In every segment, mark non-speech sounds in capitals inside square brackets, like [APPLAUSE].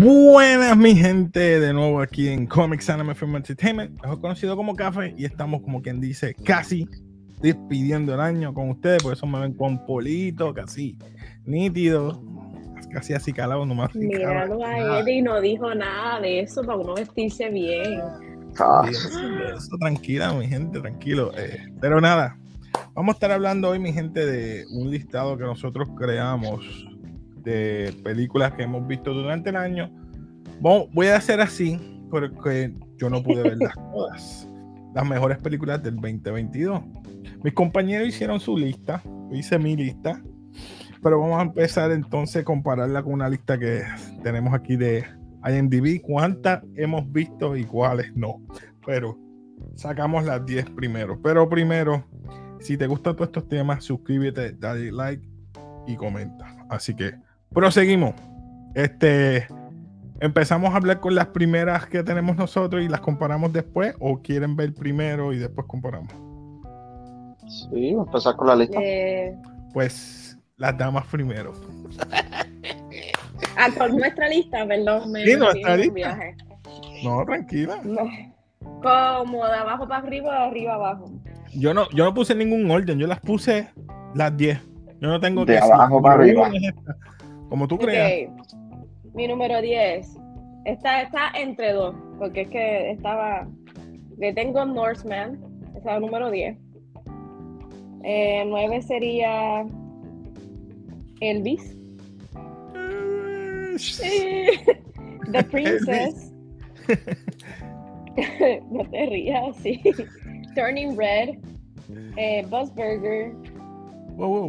mi gente, de nuevo aquí en Comics Anime Film Entertainment, mejor conocido como Café, y estamos como quien dice casi despidiendo el año con ustedes, por eso me ven con polito, casi nítido, casi así calado nomás. Míralo a Eddie, no dijo nada de eso para uno vestirse bien. Ah. Eso, tranquila, mi gente, tranquilo. Eh, pero nada, vamos a estar hablando hoy, mi gente, de un listado que nosotros creamos de películas que hemos visto durante el año. Voy a hacer así porque yo no pude verlas [LAUGHS] todas. Las mejores películas del 2022. Mis compañeros hicieron su lista, yo hice mi lista, pero vamos a empezar entonces a compararla con una lista que tenemos aquí de IMDb, cuántas hemos visto y cuáles no. Pero sacamos las 10 primero. Pero primero, si te gustan todos estos temas, suscríbete, dale like y comenta. Así que proseguimos. Este, empezamos a hablar con las primeras que tenemos nosotros y las comparamos después, o quieren ver primero y después comparamos. Sí, vamos a empezar con la lista. Eh, pues las damas primero. Ah, con nuestra lista, perdón. Me sí, nuestra lista. No, tranquila. Como de abajo para arriba, de arriba abajo. Yo no, yo no puse ningún orden, yo las puse las 10. Yo no tengo de abajo para arriba. Como tú creas. Mi número 10. Está, está entre dos, porque es que estaba. Le tengo Norseman, esa es número 10. Eh, 9 sería Elvis. The Princess. [LAUGHS] no te rías, sí. Turning Red. Eh, Buzz Burger.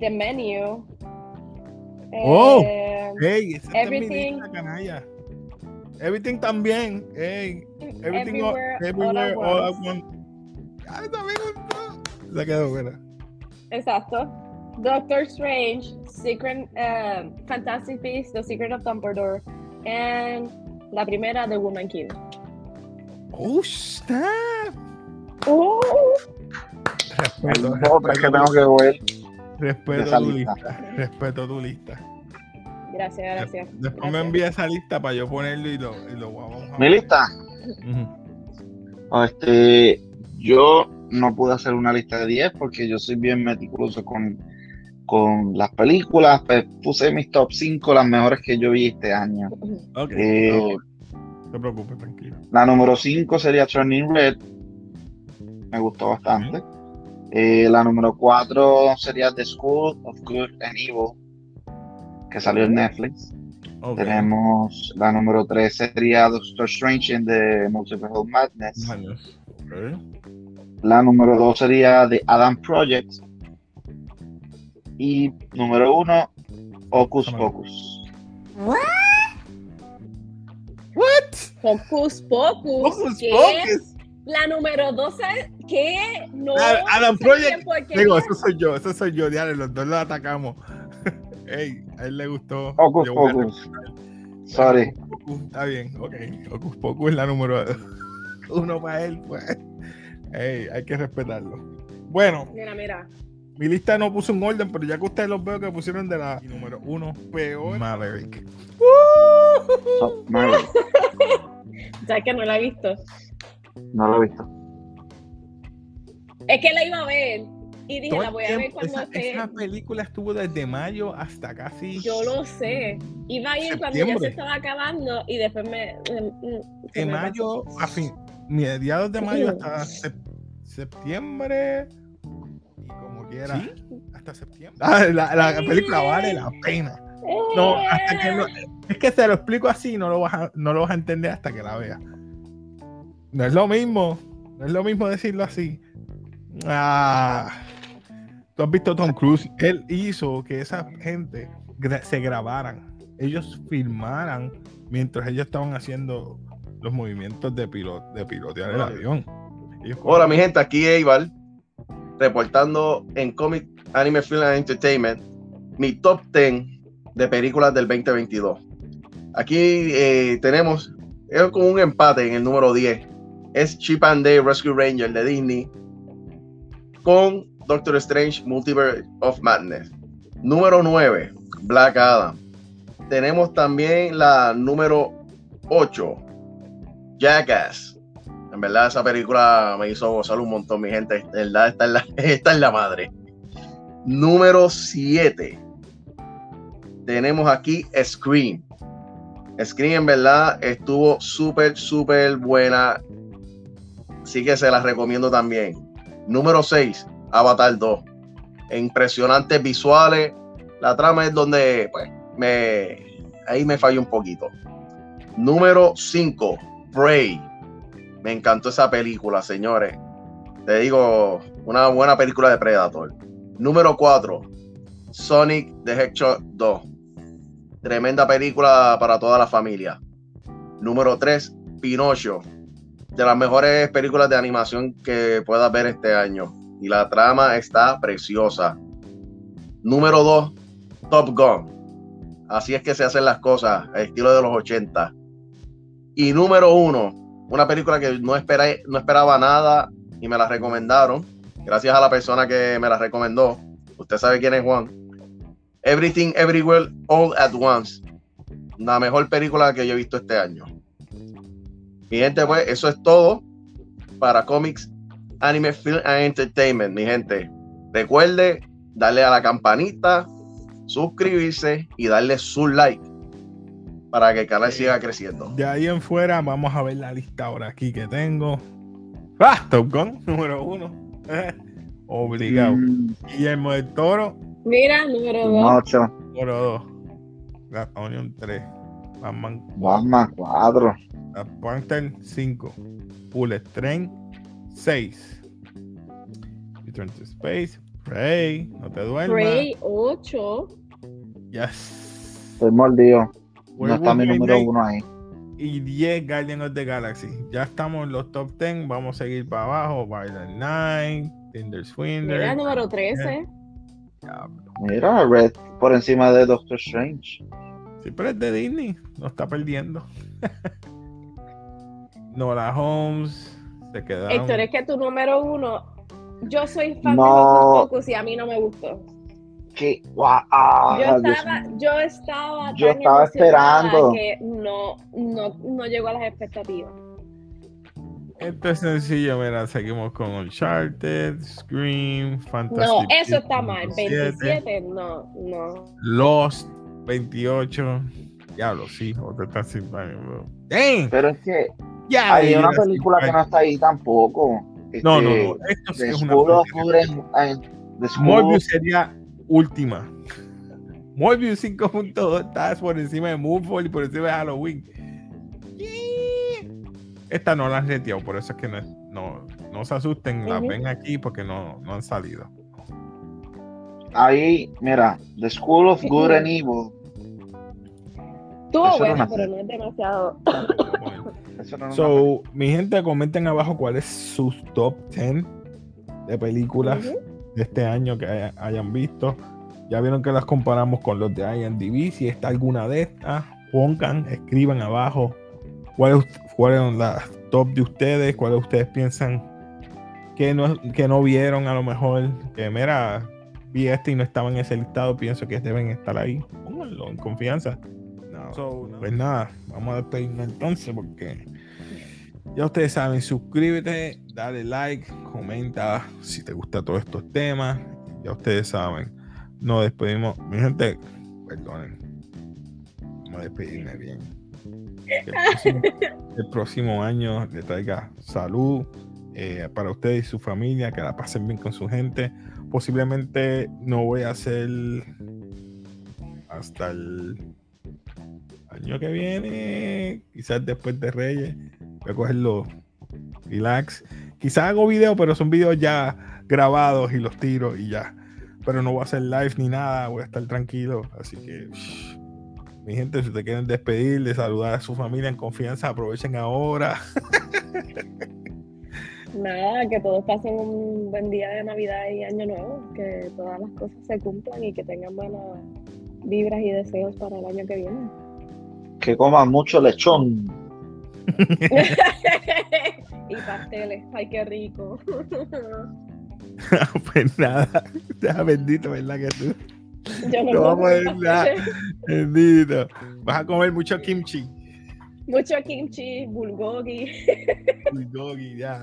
The Menu. Oh, eh, hey, everything. Canalla. Everything también. Hey, everything everywhere, everywhere all, at once. Ah, también. Se quedó buena. Exacto. Doctor Strange, Secret, um, Fantastic Beasts, The Secret of Dumbledore, and la primera, The Woman King. Oh, snap. Oh. Respeto, respeto, es que tengo que ver. Respeto tu lista. Respeto tu lista. Gracias, gracias. Después me envía esa lista para yo ponerlo y lo, y lo vamos a ¿Mi lista? Este, yo no pude hacer una lista de 10 porque yo soy bien meticuloso con con las películas, pues puse mis top 5, las mejores que yo vi este año. Ok. Eh, no te preocupes, tranquilo. La número 5 sería Turning Red. Me gustó bastante. Eh, la número 4 sería The School of Good and Evil, que salió en Netflix. Tenemos la número 3 sería Doctor Strange in the Multiverse Madness. Madness. La número 2 sería The Adam Project, y número uno, Ocus Pocus. ¿What? ¿What? Hocus Pocus. Ocus Pocus. La número 12, ¿qué? No. Adam Project. Digo, eso soy yo, eso soy yo, Diane, los dos lo atacamos. Ey, a él le gustó. Ocus Pocus. Sorry. está bien, ok. Ocus Pocus es la número [LAUGHS] uno para él, pues. Ey, hay que respetarlo. Bueno. Mira, mira. Mi lista no puso un orden, pero ya que ustedes los veo que pusieron de la número uno, peor. Maverick. Maverick. [LAUGHS] ya que no la he visto. No la he visto. Es que la iba a ver. Y dije, la voy a ver cuando esa, esté. Esa película estuvo desde mayo hasta casi. Yo lo sé. Iba a ir cuando ya se estaba acabando y después me. de mayo a fin. Mediados de mayo hasta [CLEARS THROAT] septiembre ¿Sí? hasta septiembre. Ah, la, película vale la pena. No, hasta que no, es que se lo explico así, no lo vas a, no lo vas a entender hasta que la veas. No es lo mismo, no es lo mismo decirlo así. Ah, tú has visto Tom Cruise, él hizo que esa gente se grabaran, ellos filmaran mientras ellos estaban haciendo los movimientos de, pilot, de pilotear el avión. Hola, mi gente, aquí Eibar reportando en Comic Anime Film and Entertainment mi top 10 de películas del 2022. Aquí eh, tenemos, es como un empate en el número 10. Es Chip and Day Rescue Ranger de Disney con Doctor Strange Multiverse of Madness. Número 9, Black Adam. Tenemos también la número 8, Jackass. En verdad, esa película me hizo gozar un montón, mi gente. En verdad, está en la, [LAUGHS] está en la madre. Número 7. Tenemos aquí Scream. Scream, en verdad, estuvo súper, súper buena. Así que se las recomiendo también. Número 6, Avatar 2. Impresionantes visuales. La trama es donde, pues, me, ahí me falló un poquito. Número 5, Prey. Me encantó esa película, señores. Te digo, una buena película de Predator. Número 4, Sonic the Hedgehog 2. Tremenda película para toda la familia. Número 3, Pinocho. De las mejores películas de animación que puedas ver este año. Y la trama está preciosa. Número 2, Top Gun. Así es que se hacen las cosas, el estilo de los 80. Y número uno, una película que no, no esperaba nada y me la recomendaron. Gracias a la persona que me la recomendó. Usted sabe quién es Juan. Everything Everywhere All at Once. La mejor película que yo he visto este año. Mi gente, pues eso es todo para Comics, Anime, Film and Entertainment. Mi gente, recuerde darle a la campanita, suscribirse y darle su like para que el canal siga creciendo. De ahí en fuera vamos a ver la lista ahora aquí que tengo. ¡Ah! Top Gun, [LAUGHS] número uno. [LAUGHS] Obligado. Mm. Guillermo del Toro. Mira, número dos. Número dos. La Onion 3. Batman 4. 4. La Panther 5. Bullet Train 6. Return to Space. Prey. No te duermas. Prey 8. Yes. Estoy mordido. No está mi número uno ahí. Y 10 Guardian of the Galaxy. Ya estamos en los top 10. Vamos a seguir para abajo. Violent Night, Tinder Swindler. Mira, número 13. Mira, Red por encima de Doctor Strange. Sí, pero es de Disney. No está perdiendo. [LAUGHS] Nola Holmes. Se quedaron. Héctor, es que tu número uno. Yo soy fan de Hocus Pocus y a mí no me gustó que ah, yo, estaba, yo estaba, yo estaba esperando que no, no, no llegó a las expectativas. Esto es sencillo, mira, seguimos con Uncharted, Scream, Fantasy. No, eso está mal. 27, no, no. Lost, 28. Diablo, sí, otro está sin Pero es que ya, hay una película que no está ahí tampoco. no, no, no. Este, esto sí es una Morbius sería última. Morbius 5.2 está por encima de Moonfall y por encima de Halloween. Esta no la han reteado, por eso es que no, no, se asusten, la ven aquí porque no, no han salido. Ahí, mira, The School of Good and Evil. Tuvo buena, pero no es demasiado. [LAUGHS] so, mi gente, comenten abajo cuál es su top 10 de películas de este año que hayan visto. Ya vieron que las comparamos con los de IMDb. Si está alguna de estas, pongan, escriban abajo cuáles fueron las top de ustedes, cuáles ustedes piensan que no, que no vieron a lo mejor. Que mira, vi este y no estaba en ese listado, pienso que deben estar ahí. Pónganlo en confianza. Pues nada, vamos a despedirnos entonces porque ya ustedes saben, suscríbete, dale like, comenta si te gusta todos estos temas. Ya ustedes saben, nos despedimos. Mi gente, perdonen, vamos a despedirme bien. [LAUGHS] el próximo, año le traiga salud eh, para ustedes y su familia, que la pasen bien con su gente. Posiblemente no voy a hacer hasta el año que viene, quizás después de Reyes Voy a cogerlo relax. Quizás hago video, pero son videos ya grabados y los tiro y ya. Pero no voy a hacer live ni nada, voy a estar tranquilo. Así que, mi gente, si te quieren despedir, de saludar a su familia en confianza, aprovechen ahora. [LAUGHS] Nada, que todos pasen un buen día de Navidad y Año Nuevo, que todas las cosas se cumplan y que tengan buenas vibras y deseos para el año que viene. Que coman mucho lechón. [LAUGHS] y pasteles, ay, qué rico. [LAUGHS] pues nada, ya bendito, ¿verdad que tú? Yo no, vamos a Bendito. Vas a comer mucho kimchi. Mucho kimchi, bulgogi. [LAUGHS] Bulgogi, ya.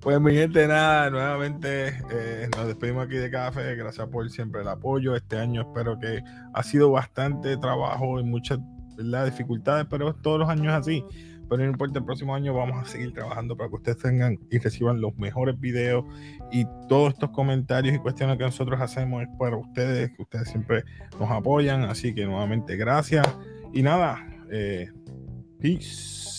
Pues mi gente, nada, nuevamente eh, nos despedimos aquí de café. Gracias por siempre el apoyo. Este año espero que ha sido bastante trabajo y muchas ¿verdad? dificultades, pero todos los años así. Pero no importa, el próximo año vamos a seguir trabajando para que ustedes tengan y reciban los mejores videos y todos estos comentarios y cuestiones que nosotros hacemos es para ustedes, que ustedes siempre nos apoyan. Así que nuevamente gracias. Y nada, eh, peace.